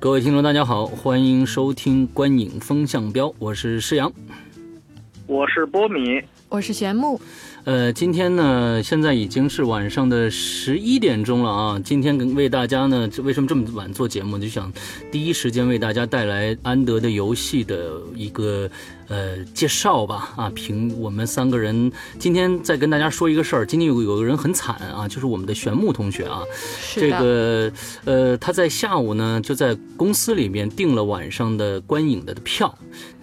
各位听众，大家好，欢迎收听《观影风向标》，我是施阳，我是波米，我是玄木。呃，今天呢，现在已经是晚上的十一点钟了啊。今天为大家呢，为什么这么晚做节目？就想第一时间为大家带来安德的游戏的一个呃介绍吧。啊，凭我们三个人今天再跟大家说一个事儿。今天有有个人很惨啊，就是我们的玄木同学啊。这个呃，他在下午呢就在公司里面订了晚上的观影的票。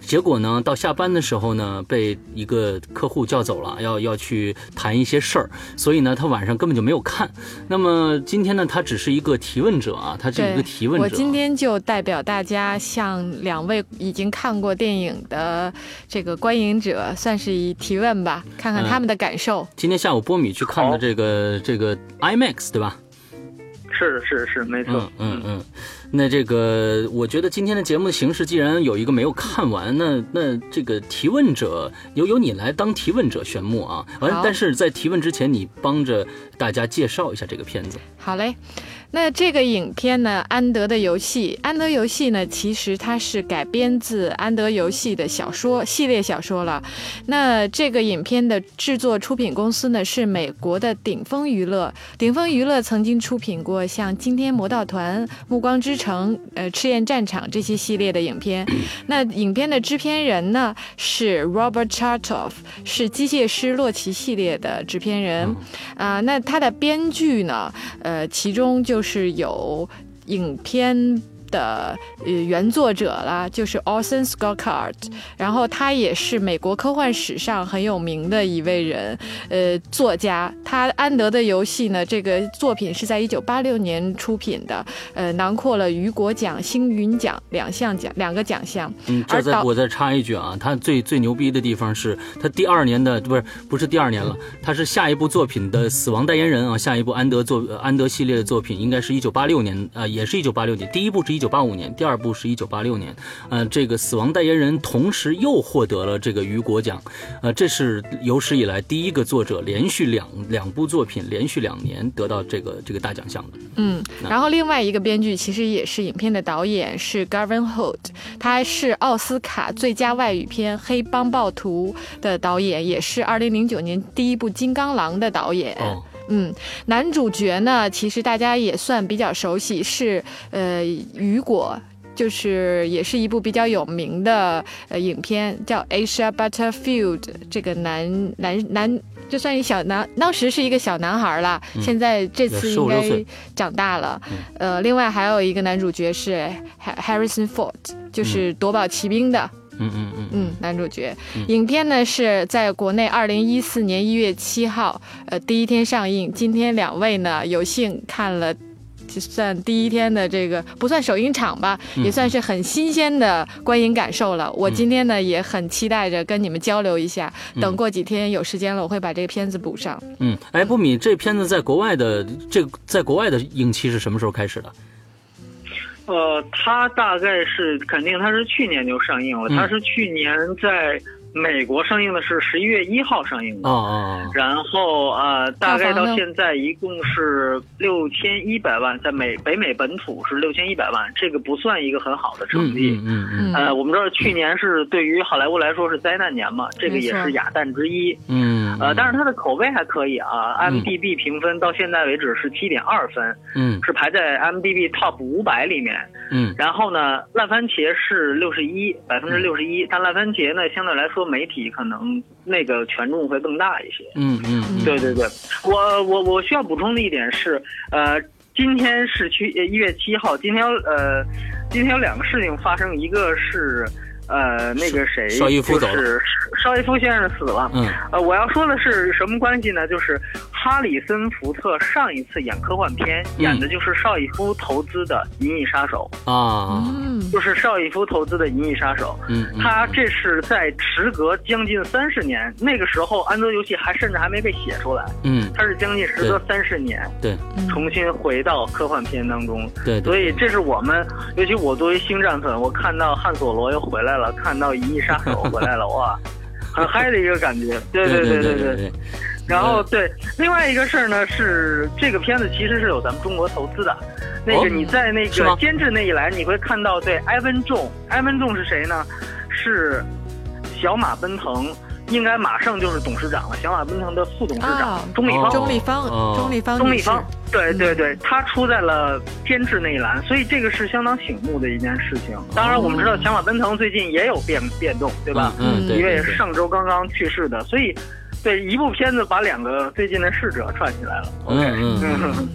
结果呢，到下班的时候呢，被一个客户叫走了，要要去谈一些事儿，所以呢，他晚上根本就没有看。那么今天呢，他只是一个提问者啊，他是一个提问者。我今天就代表大家向两位已经看过电影的这个观影者，算是一提问吧，看看他们的感受。今天下午波米去看的这个这个 IMAX 对吧？是是是，没错。嗯嗯嗯。那这个，我觉得今天的节目的形式，既然有一个没有看完，那那这个提问者由由你来当提问者，玄木啊。完，但是在提问之前，你帮着大家介绍一下这个片子。好嘞。那这个影片呢，《安德的游戏》，《安德游戏》呢，其实它是改编自《安德游戏》的小说系列小说了。那这个影片的制作出品公司呢，是美国的顶峰娱乐。顶峰娱乐曾经出品过像《惊天魔盗团》《暮光之城》呃《赤焰战场》这些系列的影片。那影片的制片人呢是 Robert Chartoff，是《机械师洛奇》系列的制片人。啊，那他的编剧呢，呃，其中就。就是有影片。的呃原作者啦，就是 Orson Scott Card，然后他也是美国科幻史上很有名的一位人，呃作家。他安德的游戏呢，这个作品是在一九八六年出品的，呃囊括了雨果奖、星云奖两项奖两个奖项。嗯，这再我再插一句啊，他最最牛逼的地方是他第二年的不是不是第二年了，他是下一部作品的死亡代言人啊，下一部安德作安德系列的作品应该是一九八六年啊，也是一九八六年，第一部是一九八五年，第二部是一九八六年，呃，这个死亡代言人同时又获得了这个雨果奖，呃，这是有史以来第一个作者连续两两部作品连续两年得到这个这个大奖项的。嗯，然后另外一个编剧其实也是影片的导演是 Gavin Hood，他是奥斯卡最佳外语片《黑帮暴徒》的导演，也是二零零九年第一部《金刚狼》的导演。嗯，男主角呢，其实大家也算比较熟悉，是呃雨果，就是也是一部比较有名的呃影片，叫 Asia Butterfield。这个男男男，就算一小男，当时是一个小男孩了，现在这次应该长大了。呃，另外还有一个男主角是 Harrison Ford，就是夺宝奇兵的。嗯嗯嗯嗯嗯，男主角，影片呢是在国内二零一四年一月七号，呃，第一天上映。今天两位呢有幸看了，就算第一天的这个不算首映场吧，也算是很新鲜的观影感受了。我今天呢也很期待着跟你们交流一下，等过几天有时间了，我会把这个片子补上。嗯，哎，不米，这片子在国外的这在国外的映期是什么时候开始的？呃，它大概是肯定，它是去年就上映了。它是去年在。美国上映的是十一月一号上映的，哦然后呃，大概到现在一共是六千一百万，在美北美本土是六千一百万，这个不算一个很好的成绩。嗯嗯呃，我们知道去年是对于好莱坞来说是灾难年嘛，这个也是哑弹之一。嗯。呃，但是它的口碑还可以啊，MDB 评分到现在为止是七点二分，嗯，是排在 MDB Top 五百里面。嗯。然后呢，烂番茄是六十一，百分之六十一，但烂番茄呢相对来说。说媒体可能那个权重会更大一些。嗯嗯，嗯对对对，我我我需要补充的一点是，呃，今天是去一月七号，今天呃，今天有两个事情发生，一个是呃那个谁，邵逸夫走了，邵逸夫先生死了。嗯，呃，我要说的是什么关系呢？就是哈里森·福特上一次演科幻片，演的就是邵逸夫投资的《银翼杀手》啊，就是邵逸夫投资的《银翼杀手》。嗯，他这是在时隔将近三十年，那个时候安德游戏还甚至还没被写出来。嗯，他是将近时隔三十年，对，重新回到科幻片当中。对，所以这是我们，尤其我作为星战粉，我看到汉索罗又回来了，看到《银翼杀手》回来了，哇，很嗨的一个感觉。对对对对对。然后对，另外一个事儿呢是这个片子其实是有咱们中国投资的，那个你在那个监制那一栏你会看到，对，埃文仲，埃文仲是谁呢？是小马奔腾，应该马上就是董事长了，小马奔腾的副董事长钟立方，钟立方，钟立方，钟立方，对对对，他出在了监制那一栏，所以这个是相当醒目的一件事情。当然我们知道小马奔腾最近也有变变动，对吧？嗯，因为上周刚刚去世的，所以。对，一部片子把两个最近的逝者串起来了。OK，嗯。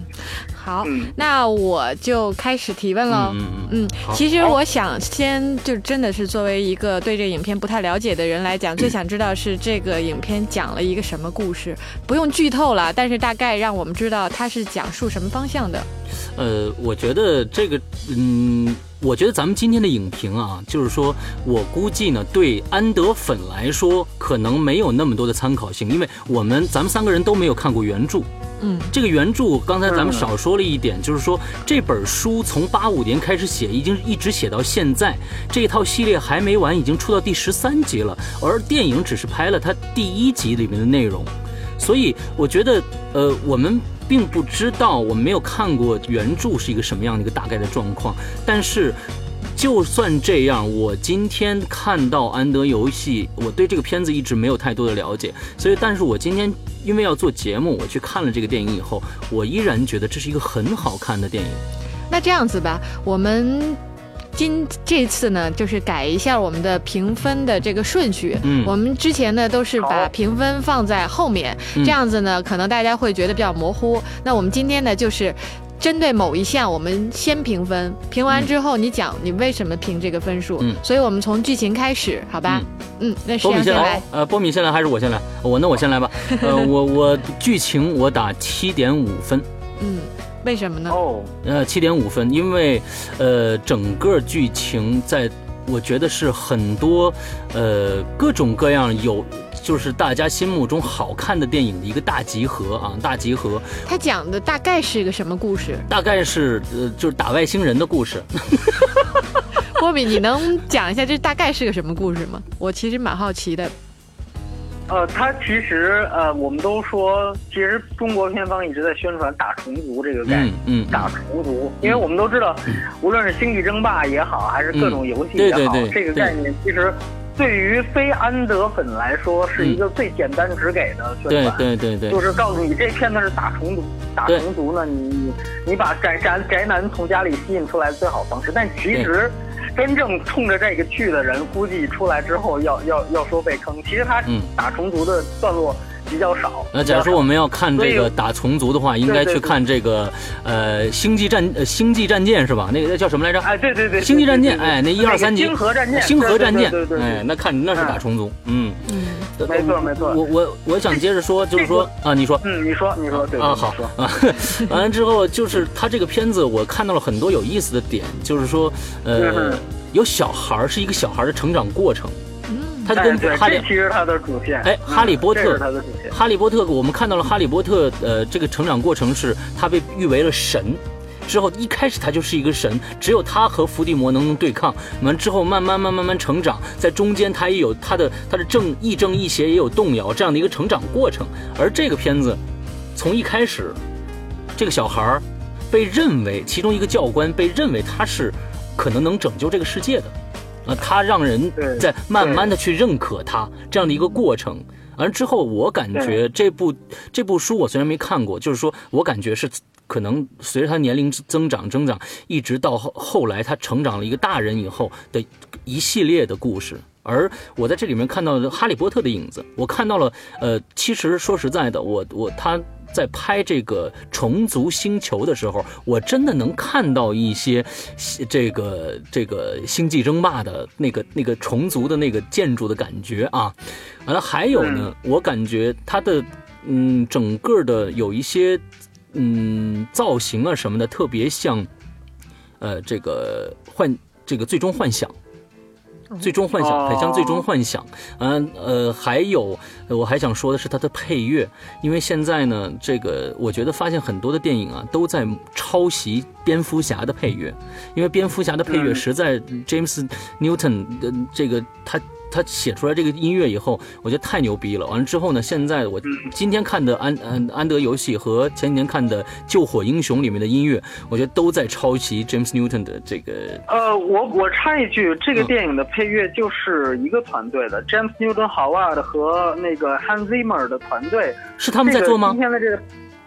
好，那我就开始提问了。嗯嗯嗯。其实我想先就真的是作为一个对这个影片不太了解的人来讲，最想知道是这个影片讲了一个什么故事。不用剧透了，但是大概让我们知道它是讲述什么方向的。呃，我觉得这个，嗯。我觉得咱们今天的影评啊，就是说我估计呢，对安德粉来说可能没有那么多的参考性，因为我们咱们三个人都没有看过原著。嗯，这个原著刚才咱们少说了一点，就是说这本书从八五年开始写，已经一直写到现在，这套系列还没完，已经出到第十三集了，而电影只是拍了它第一集里面的内容，所以我觉得，呃，我们。并不知道，我没有看过原著是一个什么样的一个大概的状况。但是，就算这样，我今天看到安德游戏，我对这个片子一直没有太多的了解。所以，但是我今天因为要做节目，我去看了这个电影以后，我依然觉得这是一个很好看的电影。那这样子吧，我们。今这次呢，就是改一下我们的评分的这个顺序。嗯，我们之前呢都是把评分放在后面，这样子呢，可能大家会觉得比较模糊。那我们今天呢，就是针对某一项，我们先评分，评完之后你讲你为什么评这个分数。嗯，所以我们从剧情开始，好吧？嗯，那波米先来。呃，波米先来还是我先来？我那我先来吧。呃，我我剧情我打七点五分。嗯。为什么呢？哦，呃，七点五分，因为，呃，整个剧情在，我觉得是很多，呃，各种各样有，就是大家心目中好看的电影的一个大集合啊，大集合。它讲的大概是一个什么故事？大概是，呃，就是打外星人的故事。波比，你能讲一下这大概是个什么故事吗？我其实蛮好奇的。呃，他其实呃，我们都说，其实中国片方一直在宣传打虫族这个概念，嗯，打虫族，因为我们都知道，无论是星际争霸也好，还是各种游戏也好，这个概念其实对于非安德粉来说是一个最简单直给的宣传，对对对。对，就是告诉你这片子是打虫族，打虫族呢，你你你把宅宅宅男从家里吸引出来最好方式，但其实。真正冲着这个去的人，估计出来之后要要要说被坑。其实他打虫族的段落。比较少。那假如说我们要看这个打虫族的话，应该去看这个呃星际战呃星际战舰是吧？那个那叫什么来着？哎，对对对，星际战舰，哎，那一二三集。星河战舰。星河战舰，对对对。哎，那看那是打虫族，嗯嗯，没错没错。我我我想接着说，就是说啊，你说，嗯，你说你说，对啊好啊，完了之后就是他这个片子，我看到了很多有意思的点，就是说呃，有小孩是一个小孩的成长过程。他就跟哈利，其实他的主线。哎，哈利波特，他的主线。哈利波特，我们看到了哈利波特，呃，这个成长过程是他被誉为了神，之后一开始他就是一个神，只有他和伏地魔能对抗，完之后慢慢慢慢慢成长，在中间他也有他的他的正亦正亦邪也有动摇这样的一个成长过程。而这个片子从一开始，这个小孩儿被认为其中一个教官被认为他是可能能拯救这个世界的。啊，他让人在慢慢的去认可他这样的一个过程，而之后我感觉这部这部书我虽然没看过，就是说我感觉是可能随着他年龄增长增长，一直到后后来他成长了一个大人以后的一系列的故事，而我在这里面看到了哈利波特的影子，我看到了，呃，其实说实在的，我我他。在拍这个虫族星球的时候，我真的能看到一些这个这个星际争霸的那个那个虫族的那个建筑的感觉啊。完了，还有呢，我感觉它的嗯，整个的有一些嗯造型啊什么的，特别像呃这个幻这个最终幻想。最终幻想，很像最终幻想。嗯呃，还有，我还想说的是它的配乐，因为现在呢，这个我觉得发现很多的电影啊都在抄袭蝙蝠侠的配乐，因为蝙蝠侠的配乐实在，James Newton 的这个他。他写出来这个音乐以后，我觉得太牛逼了。完了之后呢，现在我今天看的安安安德游戏和前几年看的救火英雄里面的音乐，我觉得都在抄袭 James Newton 的这个。呃，我我插一句，这个电影的配乐就是一个团队的，James Newton Howard 和那个 Hans Zimmer 的团队，是他们在做吗？今天的这个。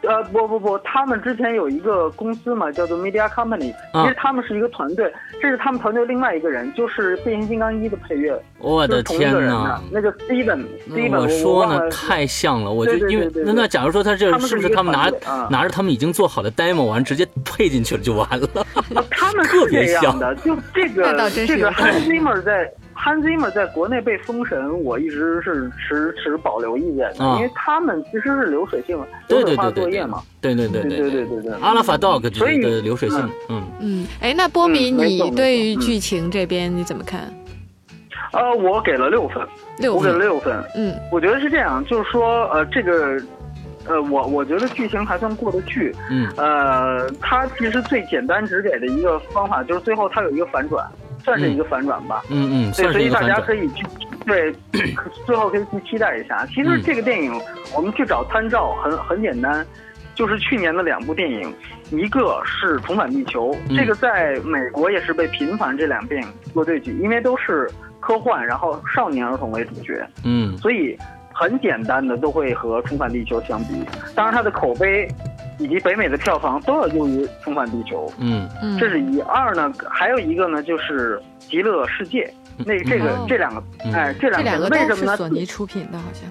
呃不不不，他们之前有一个公司嘛，叫做 Media Company，其实他们是一个团队，这是他们团队另外一个人，就是变形金刚一的配乐。我的天哪，那个 Steven，Steven，我说呢，太像了，我就因为那那假如说他这是不是他们拿拿着他们已经做好的 demo 完直接配进去了就完了？他们 特别像的，就这个这个 Hans Zimmer 在。Hans Zimmer 在国内被封神，我一直是持持保留意见的，因为他们其实是流水性流水化作业嘛。对对对对对对对对。阿拉法 Dog 的流水性，嗯嗯。哎，那波米，你对于剧情这边你怎么看？呃，我给了六分，我给了六分。嗯，我觉得是这样，就是说，呃，这个，呃，我我觉得剧情还算过得去。嗯。呃，它其实最简单直给的一个方法就是最后它有一个反转。算是一个反转吧，嗯嗯，对，所以大家可以去，对，最后可以去期待一下。其实这个电影我们去找参照很很简单，就是去年的两部电影，一个是《重返地球》，这个在美国也是被频繁这两部电影做对比，因为都是科幻，然后少年儿童为主角，嗯，所以很简单的都会和《重返地球》相比。当然它的口碑。以及北美的票房都要优于《重返地球》，嗯，这是一二呢，还有一个呢，就是《极乐世界》。那这个这两个，哎，这两个为什么呢？索尼出品的，好像。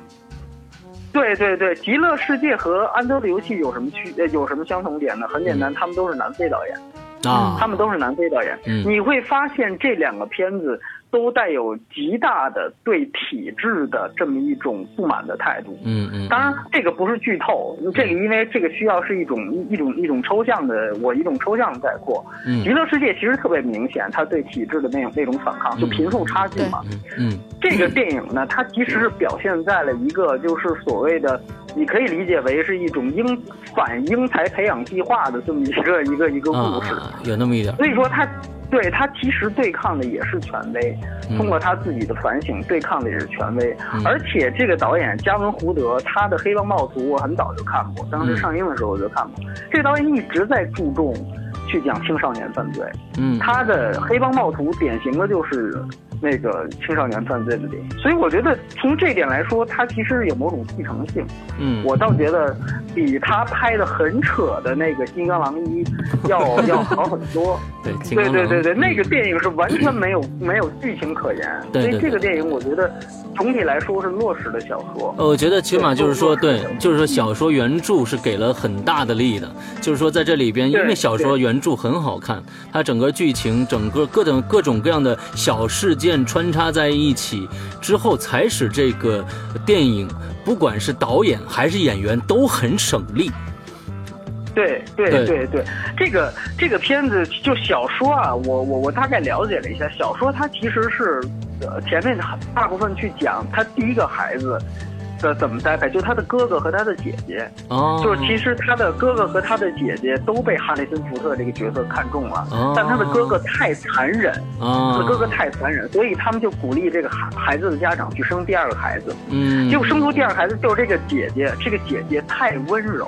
对对对，《极乐世界》和《安德的游戏》有什么区？有什么相同点呢？很简单，他们都是南非导演啊，他们都是南非导演。你会发现这两个片子。都带有极大的对体制的这么一种不满的态度。嗯嗯，当然这个不是剧透，这个因为这个需要是一种一种一种抽象的，我一种抽象的概括。嗯，娱乐世界其实特别明显，他对体制的那种那种反抗，就贫富差距嘛。嗯，这个电影呢，它其实是表现在了一个就是所谓的，你可以理解为是一种英反英才培养计划的这么一个一个一个故事。有那么一点。所以说他。对他其实对抗的也是权威，通过他自己的反省对抗的也是权威，而且这个导演加文胡德他的《黑帮暴徒》我很早就看过，当时上映的时候我就看过，这个导演一直在注重去讲青少年犯罪，嗯，他的《黑帮暴徒》典型的就是。那个青少年犯罪的电影，所以我觉得从这点来说，它其实有某种继承性。嗯，我倒觉得比他拍的很扯的那个 《金刚狼一》要要好很多。对，对对对对，那个电影是完全没有没有剧情可言。所以这个电影我觉得总体来说是落实的小说。呃，我觉得起码就是说，对，就是说小说原著是给了很大的力的。就是说在这里边，因为小说原著很好看，它整个剧情、整个各种各种各样的小事件。穿插在一起之后，才使这个电影，不管是导演还是演员都很省力。对对对对，这个这个片子就小说啊，我我我大概了解了一下，小说它其实是呃前面大部分去讲他第一个孩子。的怎么栽培？就他的哥哥和他的姐姐，哦，就是其实他的哥哥和他的姐姐都被哈里森福特这个角色看中了，但他的哥哥太残忍，他的哥哥太残忍，所以他们就鼓励这个孩孩子的家长去生第二个孩子，嗯，结果生出第二个孩子就是这个姐姐，这个姐姐太温柔，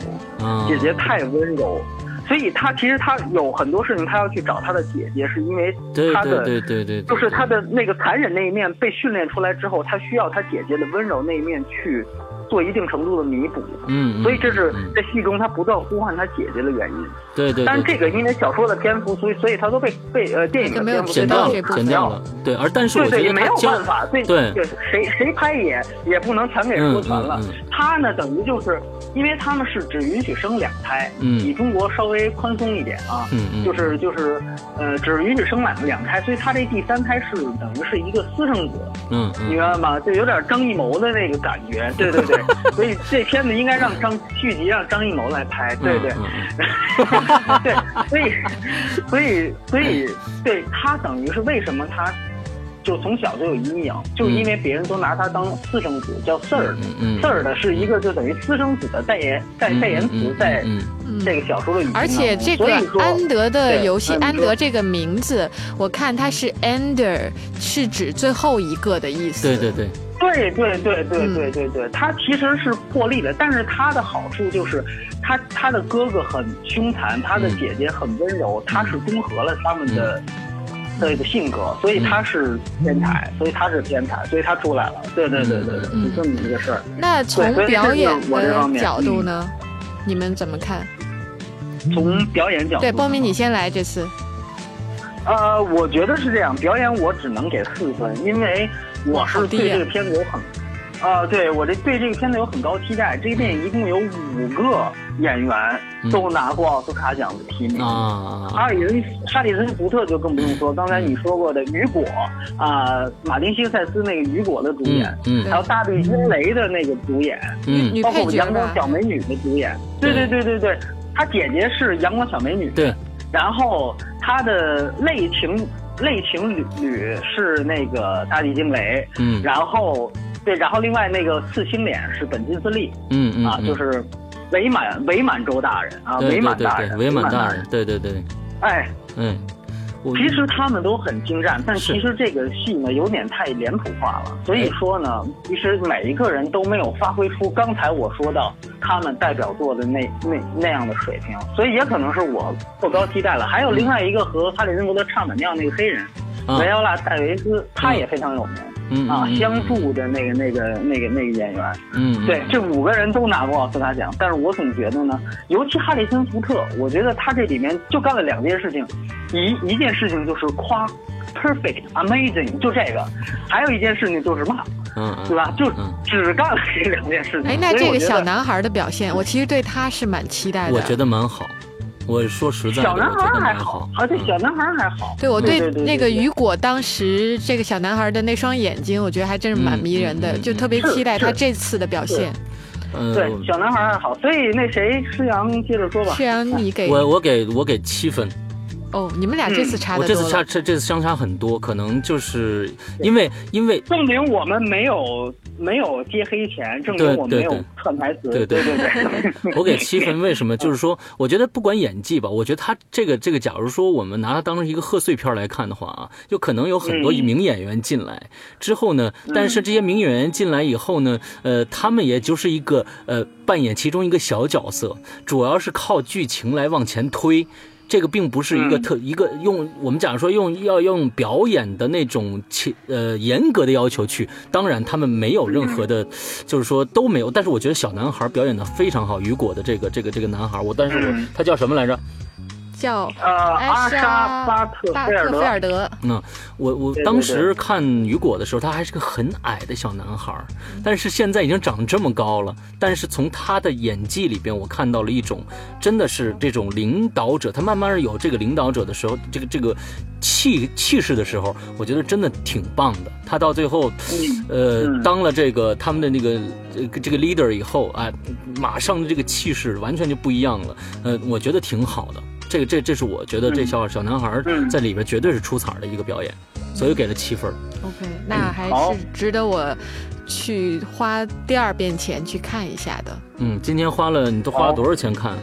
姐姐太温柔。所以他其实他有很多事情，他要去找他的姐姐，是因为他的对对对对，就是他的那个残忍那一面被训练出来之后，他需要他姐姐的温柔那一面去。做一定程度的弥补，嗯，所以这是在戏中他不断呼唤他姐姐的原因。对对。但是这个因为小说的篇幅，所以所以他都被被呃电影的篇幅剪掉了，剪掉了。对，而但是我觉得没有办法，对对，谁谁拍也也不能全给说全了。他呢，等于就是因为他们是只允许生两胎，嗯，比中国稍微宽松一点啊，嗯嗯，就是就是呃，只允许生两两胎，所以他这第三胎是等于是一个私生子，嗯，你明白吗？就有点张艺谋的那个感觉，对对对。对，所以这片子应该让张剧集让张艺谋来拍，对对，对，所以所以所以对他等于是为什么他。就从小就有阴影，就因为别人都拿他当私生子，叫 Sir，Sir 的是一个就等于私生子的代言代代言词，在这个小说的语而且这个安德的游戏，安德这个名字，我看它是 Ender，是指最后一个的意思。对对对，对对对对对对对，他其实是破例的，但是他的好处就是他他的哥哥很凶残，他的姐姐很温柔，他是综合了他们的。的一个性格，所以他是天才，所以他是天才，所以他出来了。对对对对对，是这么一个事儿。那从表演的角度呢？你们怎么看？从表演角度，对，波明你先来这次。呃，我觉得是这样，表演我只能给四分，因为我是对这个片子有很。啊，对我这对这个片子有很高期待。这个电影一共有五个演员都拿过奥斯卡奖的提名啊。哈里森哈里森福特就更不用说，刚才你说过的雨果啊，马丁西塞斯那个雨果的主演，嗯，还有大卫英雷的那个主演，嗯，包括阳光小美女的主演，对对对对对，他姐姐是阳光小美女，对，然后他的类情类情侣侣是那个大地惊雷，嗯，然后。对，然后另外那个四星脸是本金自立，嗯嗯啊，就是伪满伪满洲大人啊，伪满大人，伪满大人，对对对，哎，嗯，其实他们都很精湛，但其实这个戏呢有点太脸谱化了，所以说呢，其实每一个人都没有发挥出刚才我说到他们代表作的那那那样的水平，所以也可能是我过高期待了。还有另外一个和哈里森福特唱反调那个黑人维奥拉戴维斯，他也非常有名。嗯啊，相助的那个、那个、那个、那个演员，嗯，对，这五个人都拿过奥斯卡奖，但是我总觉得呢，尤其哈里森福特，我觉得他这里面就干了两件事情，一一件事情就是夸，perfect amazing，就这个，还有一件事情就是骂，嗯，对吧？就只干了这两件事情。哎，那这个小男孩的表现，我其实对他是蛮期待的。我觉得蛮好。我说实在，小男孩还好，而且小男孩还好。对我对那个雨果当时这个小男孩的那双眼睛，我觉得还真是蛮迷人的，就特别期待他这次的表现。对，小男孩还好，所以那谁施阳接着说吧。施阳，你给我我给我给七分。哦，你们俩这次差的我这次差这这次相差很多，可能就是因为因为证明我们没有。没有接黑钱，证明我没有串台词。对对对对，我给七分，为什么？就是说，我觉得不管演技吧，我觉得他这个这个，假如说我们拿它当成一个贺岁片来看的话啊，就可能有很多名演员进来之后呢，但是这些名演员进来以后呢，呃，他们也就是一个呃扮演其中一个小角色，主要是靠剧情来往前推。这个并不是一个特一个用我们讲说用要用表演的那种切呃严格的要求去，当然他们没有任何的，就是说都没有。但是我觉得小男孩表演的非常好，雨果的这个这个这个男孩，我但是我他叫什么来着？叫呃阿沙巴特菲尔德。那我我当时看雨果的时候，他还是个很矮的小男孩，但是现在已经长这么高了。但是从他的演技里边，我看到了一种真的是这种领导者，他慢慢有这个领导者的时候，这个这个气气势的时候，我觉得真的挺棒的。他到最后，呃，当了这个他们的那个这个 leader 以后，哎，马上的这个气势完全就不一样了。呃，我觉得挺好的。这个这这是我觉得这小小男孩在里边绝对是出彩的一个表演，所以给了七分。OK，那还是值得我去花第二遍钱去看一下的。嗯，今天花了你都花了多少钱看？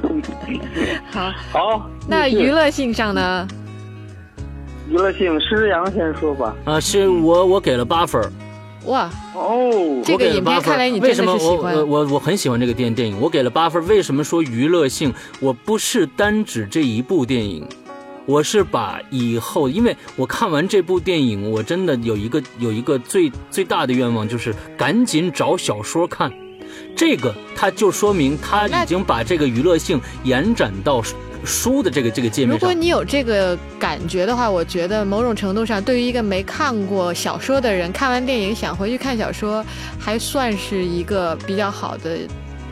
好，好。那娱乐性上呢？娱乐性，施阳先说吧。啊，是我我给了八分。哇哦，这个影片看来你为什么我我我我很喜欢这个电电影？我给了八分。为什么说娱乐性？我不是单指这一部电影，我是把以后，因为我看完这部电影，我真的有一个有一个最最大的愿望，就是赶紧找小说看。这个它就说明他已经把这个娱乐性延展到。书的这个这个界面，如果你有这个感觉的话，我觉得某种程度上，对于一个没看过小说的人，看完电影想回去看小说，还算是一个比较好的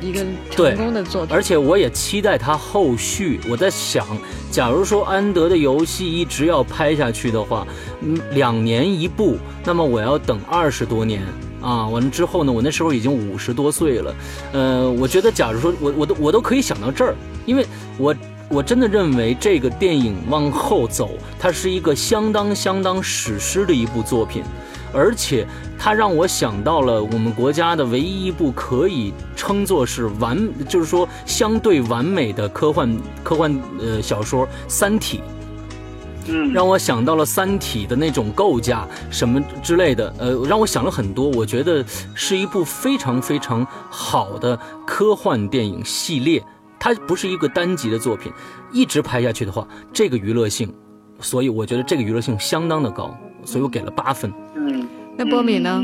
一个成功的作品。而且我也期待它后续。我在想，假如说安德的游戏一直要拍下去的话，嗯，两年一部，那么我要等二十多年。啊。完了之后呢，我那时候已经五十多岁了。呃，我觉得假如说我我都我都可以想到这儿，因为我我真的认为这个电影往后走，它是一个相当相当史诗的一部作品。而且，它让我想到了我们国家的唯一一部可以称作是完，就是说相对完美的科幻科幻呃小说《三体》。嗯，让我想到了《三体》的那种构架什么之类的，呃，让我想了很多。我觉得是一部非常非常好的科幻电影系列。它不是一个单集的作品，一直拍下去的话，这个娱乐性，所以我觉得这个娱乐性相当的高，所以我给了八分。嗯那波米呢？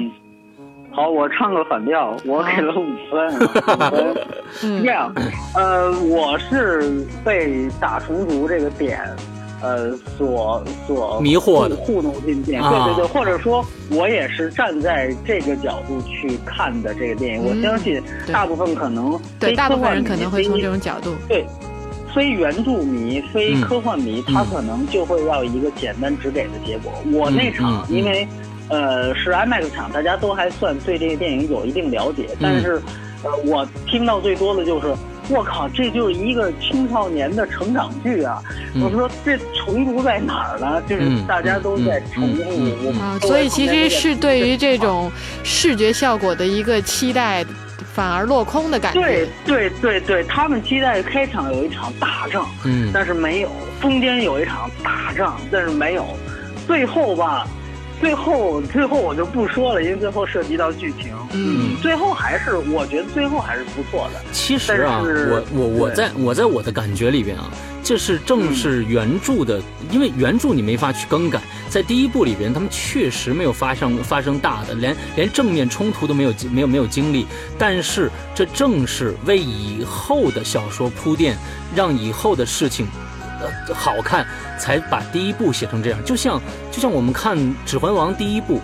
好，我唱个反调，我给了五分。这 样，呃，我是被打重组这个点，呃，所所迷惑的糊弄进电影。对对对，或者说，我也是站在这个角度去看的这个电影。我相信大部分可能对大部分人可能会从这种角度对，非原著迷、非科幻迷，他可能就会要一个简单直给的结果。我那场因为。呃，是 IMAX 场，大家都还算对这个电影有一定了解，但是，呃，我听到最多的就是，我靠，这就是一个青少年的成长剧啊！我说这重读在哪儿呢？就是大家都在重复啊，所以其实是对于这种视觉效果的一个期待，反而落空的感觉。对对对对，他们期待开场有一场大仗，嗯，但是没有；中间有一场大仗，但是没有；最后吧。最后，最后我就不说了，因为最后涉及到剧情。嗯，最后还是我觉得最后还是不错的。其实啊，我我我在我在我的感觉里边啊，这是正是原著的，因为原著你没法去更改。在第一部里边，他们确实没有发生发生大的，连连正面冲突都没有没有没有经历。但是这正是为以后的小说铺垫，让以后的事情。好看，才把第一部写成这样。就像就像我们看《指环王》第一部，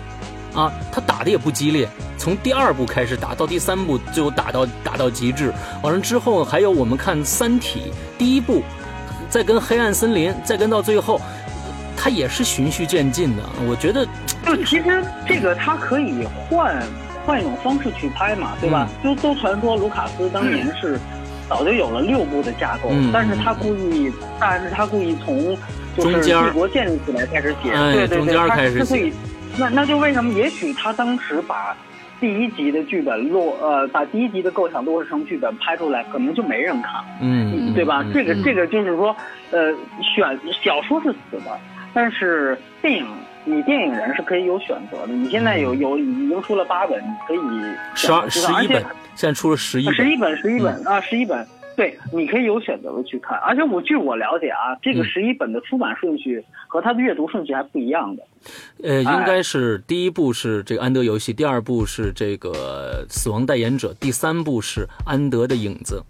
啊，他打的也不激烈，从第二部开始打到第三部，最后打到打到极致。完了之后，还有我们看《三体》第一部，再跟《黑暗森林》，再跟到最后，它也是循序渐进的。我觉得，就其实这个它可以换换一种方式去拍嘛，对吧？就都传说卢卡斯当年是。早就有了六部的架构，但是他故意，但是他故意从就是帝国建立起来开始写，对对对，他之所以，那那就为什么？也许他当时把第一集的剧本落，呃，把第一集的构想落实成剧本拍出来，可能就没人看，嗯，对吧？这个这个就是说，呃，选小说是死的，但是电影，你电影人是可以有选择的。你现在有有已经出了八本，你可以十二十一本。现在出了十一，十一本，十一本啊，十一本，对，你可以有选择的去看。而且我据我了解啊，这个十一本的出版顺序和它的阅读顺序还不一样的。呃，应该是第一部是这个安德游戏，第二部是这个死亡代言者，第三部是安德的影子，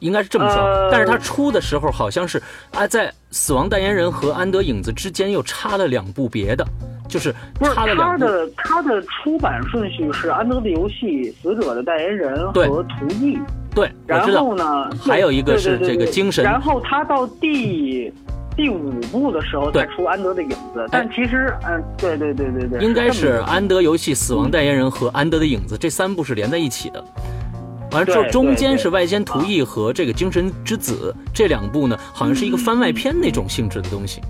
应该是这么说。但是他出的时候好像是啊，在死亡代言人和安德影子之间又插了两部别的。就是插了两部他的他的出版顺序是《安德的游戏》《死者的代言人》和《图意》。对，然后呢，还有一个是这个精神。然后他到第第五部的时候再出《安德的影子》，但其实，嗯，对对对对对，应该是《安德游戏》《死亡代言人》和《安德的影子》这三部是连在一起的。完了之后，中间是《外间图意》和这个《精神之子》这两部呢，好像是一个番外篇那种性质的东西。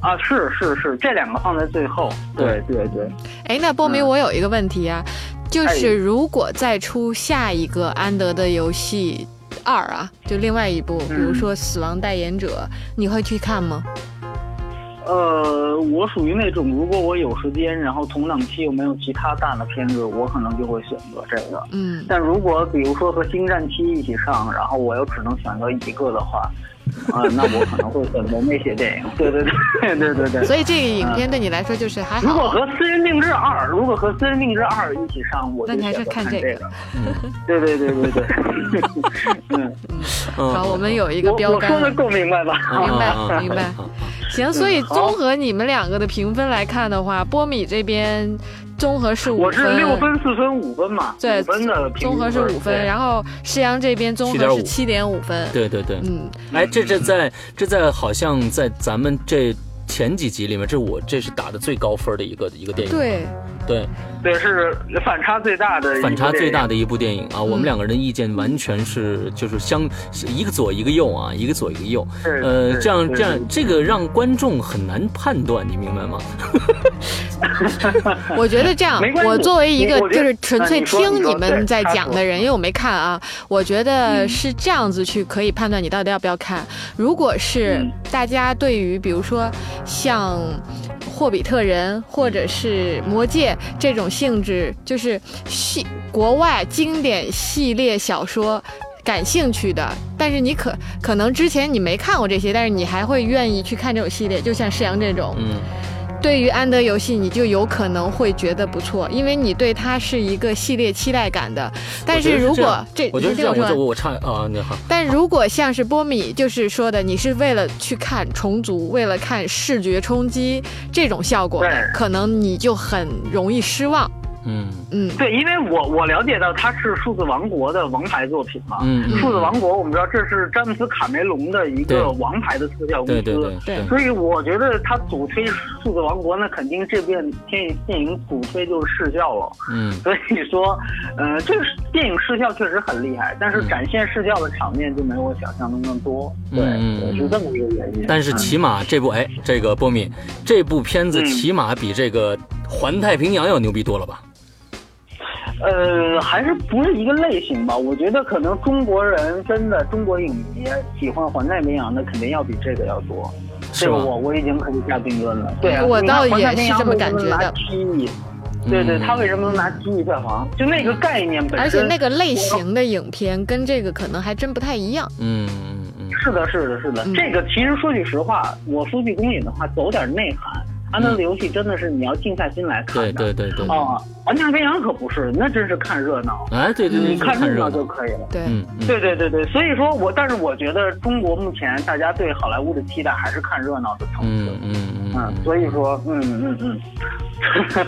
啊，是是是，这两个放在最后。对对对。哎，那波米，我有一个问题啊，就是如果再出下一个安德的游戏二啊，就另外一部，比如说《死亡代言者》，你会去看吗？呃，我属于那种，如果我有时间，然后同档期又没有其他大的片子，我可能就会选择这个。嗯。但如果比如说和《星战七》一起上，然后我又只能选择一个的话。啊，那我可能会选择那些电影。对对对对对对。所以这个影片对你来说就是还好。如果和《私人定制二》，如果和《私人定制二》一起上，我那你还是看这个。对对对对对。嗯 嗯。好，我们有一个标杆。我说的够明白吧？明白明白。行，所以综合你们两个的评分来看的话，波米这边。综合是五分，我是六分、四分、五分嘛？对，分的综合是五分，然后施阳这边综合是七点五分。对对对，嗯，哎，这这在这在好像在咱们这前几集里面，这我这是打的最高分的一个一个电影。对，对。对，是反差最大的，反差最大的一部电影啊！我们两个人的意见完全是就是相一个左一个右啊，一个左一个右。呃，这样这样，这个让观众很难判断，你明白吗？我觉得这样，我作为一个就是纯粹听你们在讲的人，因为我没看啊，我觉得是这样子去可以判断你到底要不要看。如果是大家对于比如说像。霍比特人或者是魔戒这种性质，就是系国外经典系列小说感兴趣的，但是你可可能之前你没看过这些，但是你还会愿意去看这种系列，就像世阳这种。嗯。对于安德游戏，你就有可能会觉得不错，因为你对它是一个系列期待感的。但是如果这，我觉得这样，我我唱啊，你好。但如果像是波米就是说的，你是为了去看重组，为了看视觉冲击这种效果的，可能你就很容易失望。嗯嗯，对，因为我我了解到它是数字王国的王牌作品嘛。嗯数字王国，我们知道这是詹姆斯卡梅隆的一个王牌的特效公司。对对对。所以我觉得他主推数字王国，那肯定这遍电影电影主推就是视效了。嗯。所以说，呃，这个电影视效确实很厉害，但是展现视效的场面就没有我想象中的多。对，是这么一个原因。但是起码这部哎，这个波米，这部片子起码比这个《环太平洋》要牛逼多了吧？呃，还是不是一个类型吧？我觉得可能中国人真的中国影迷喜欢《环太平洋》的，肯定要比这个要多。这个我我已经可以下定论了。对啊，我倒也是这么感觉的。对对，他为什么能拿七亿票房？就那个概念本身。而且那个类型的影片跟这个可能还真不太一样。嗯嗯嗯。是的，是的，是的。这个其实说句实话，我说句公允的话，走点内涵。安德的游戏真的是你要静下心来看的，对对对对。啊，环太平洋可不是，那真是看热闹。哎，对对对，你看热闹就可以了。对，对对对对。所以说我，但是我觉得中国目前大家对好莱坞的期待还是看热闹的层次。嗯嗯嗯。嗯，所以说，嗯嗯嗯。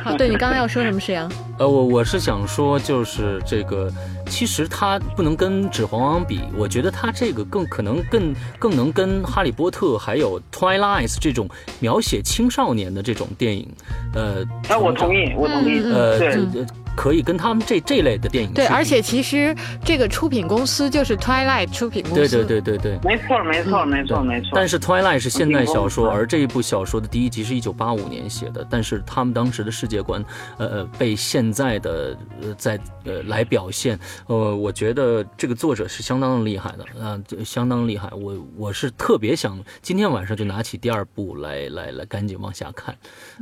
好，对你刚刚要说什么，石阳？呃，我我是想说，就是这个。其实它不能跟《指环王》比，我觉得它这个更可能更更能跟《哈利波特》还有《Twilight》这种描写青少年的这种电影，呃，哎，我同意，我同意，呃，对。可以跟他们这这类的电影对，而且其实这个出品公司就是 Twilight 出品公司，对对对对对，没错没错没错没错。但是 Twilight 是现代小说，而这一部小说的第一集是一九八五年写的，但是他们当时的世界观，呃呃，被现在的呃在呃来表现，呃，我觉得这个作者是相当厉害的，啊，相当厉害。我我是特别想今天晚上就拿起第二部来来来赶紧往下看，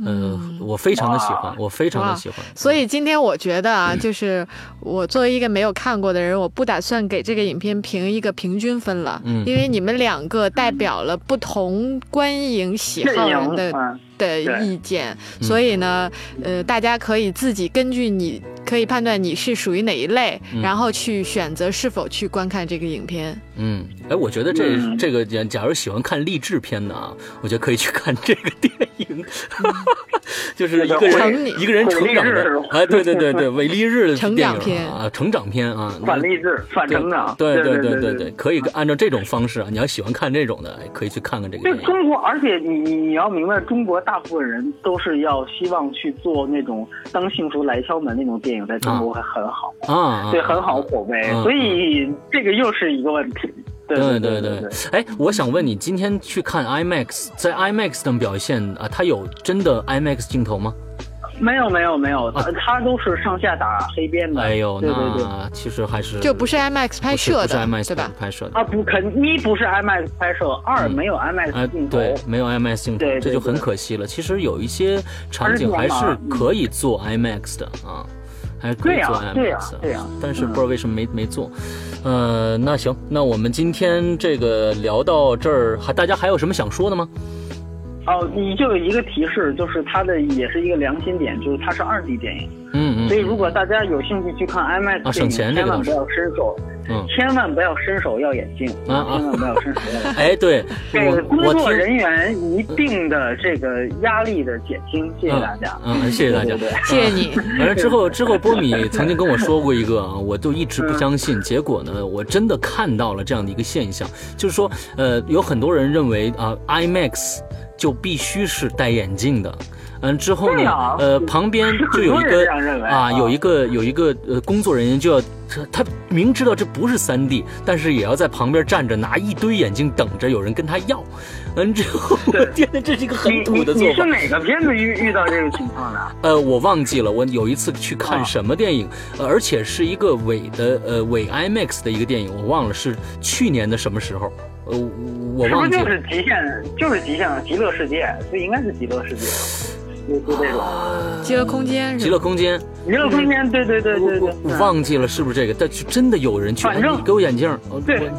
呃，我非常的喜欢，我非常的喜欢。所以今天我觉觉得啊，就是我作为一个没有看过的人，我不打算给这个影片评一个平均分了，嗯，因为你们两个代表了不同观影喜好人的。的意见，所以呢，呃，大家可以自己根据你可以判断你是属于哪一类，然后去选择是否去观看这个影片。嗯，哎，我觉得这这个假假如喜欢看励志片的啊，我觉得可以去看这个电影，就是一个人一个人成长的，哎，对对对对，伪励日的成长片啊，成长片啊，反励志反成长，对对对对对，可以按照这种方式啊，你要喜欢看这种的，可以去看看这个。对中国，而且你你你要明白中国。大部分人都是要希望去做那种当幸福来敲门那种电影，在中国还很好啊，对，很好火呗。所以这个又是一个问题。对对对，哎，我想问你，今天去看 IMAX，在 IMAX 的表现啊，它有真的 IMAX 镜头吗？没有没有没有，他他都是上下打黑边的。哎呦，那其实还是就不是 IMAX 拍摄的，不是 IMAX？拍摄的啊，不肯一不是 IMAX 拍摄，二没有 IMAX 镜头，对，没有 IMAX 镜头，这就很可惜了。其实有一些场景还是可以做 IMAX 的啊，还是可以做 IMAX 的，对呀，但是不知道为什么没没做。呃，那行，那我们今天这个聊到这儿，还大家还有什么想说的吗？哦，你就有一个提示，就是它的也是一个良心点，就是它是二 D 电影。嗯嗯。所以如果大家有兴趣去看 IMAX 电影，千万不要伸手，嗯，千万不要伸手要眼镜，啊千万不要伸手要。眼镜。哎，对，给工作人员一定的这个压力的减轻，谢谢大家。嗯，谢谢大家，谢谢你。反正之后，之后波米曾经跟我说过一个啊，我就一直不相信，结果呢，我真的看到了这样的一个现象，就是说，呃，有很多人认为啊，IMAX。就必须是戴眼镜的。嗯，之后呢，呃，旁边就有一个啊，有一个有一个呃工作人员就要。他明知道这不是三 D，但是也要在旁边站着，拿一堆眼镜等着有人跟他要。嗯，之后，天哪，这是一个很土的做法。你是哪个片子遇遇到这种情况的？呃，我忘记了。我有一次去看什么电影，而且是一个伪的，呃，伪 IMAX 的一个电影，我忘了是去年的什么时候。呃，我忘记了。就是极限，就是极限极乐世界，所以应该是极乐世界。就就这种，极乐空间，极乐空间，极乐空间，对对对对对，忘记了是不是这个，但是真的有人去，反正给我眼镜，对。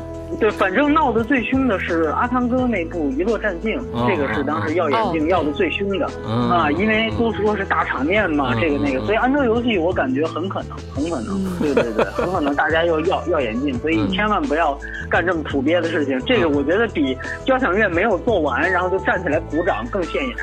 对，反正闹得最凶的是阿汤哥那部《一落战境》，这个是当时要眼镜要的最凶的啊，因为都说是大场面嘛，这个那个，所以安卓游戏我感觉很可能，很可能，对对对，很可能大家要要要眼镜，所以千万不要干这么土鳖的事情。这个我觉得比交响乐没有做完，然后就站起来鼓掌更现眼。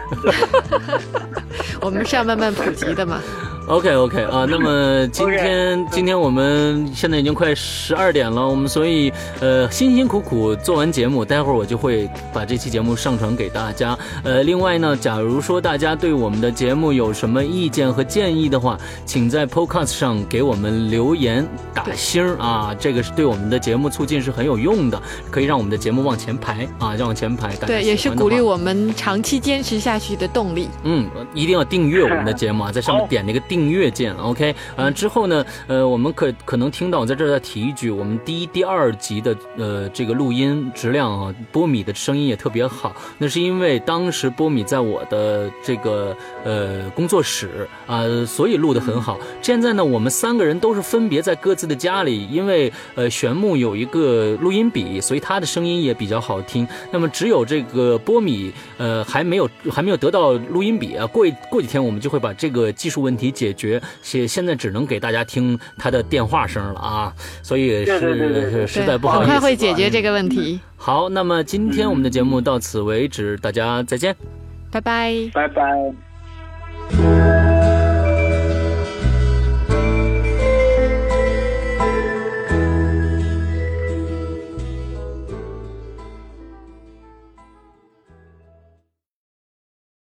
我们是要慢慢普及的嘛。OK OK 啊，那么今天今天我们现在已经快十二点了，我们所以呃辛辛苦苦做完节目，待会儿我就会把这期节目上传给大家。呃，另外呢，假如说大家对我们的节目有什么意见和建议的话，请在 Podcast 上给我们留言打星儿啊，这个是对我们的节目促进是很有用的，可以让我们的节目往前排啊，让往前排。对，也是鼓励我们长期坚持下去的动力。嗯，一定要订阅我们的节目啊，在上面点那个订。订阅键，OK，呃，之后呢，呃，我们可可能听到，在这儿再提一句，我们第一、第二集的呃这个录音质量啊，波米的声音也特别好，那是因为当时波米在我的这个呃工作室啊，所以录的很好。现在呢，我们三个人都是分别在各自的家里，因为呃玄木有一个录音笔，所以他的声音也比较好听。那么只有这个波米呃还没有还没有得到录音笔啊，过过几天我们就会把这个技术问题解。解决，现现在只能给大家听他的电话声了啊，所以是实在不好意思。很快会解决这个问题。好，那么今天我们的节目到此为止，大家再见，拜拜，拜拜。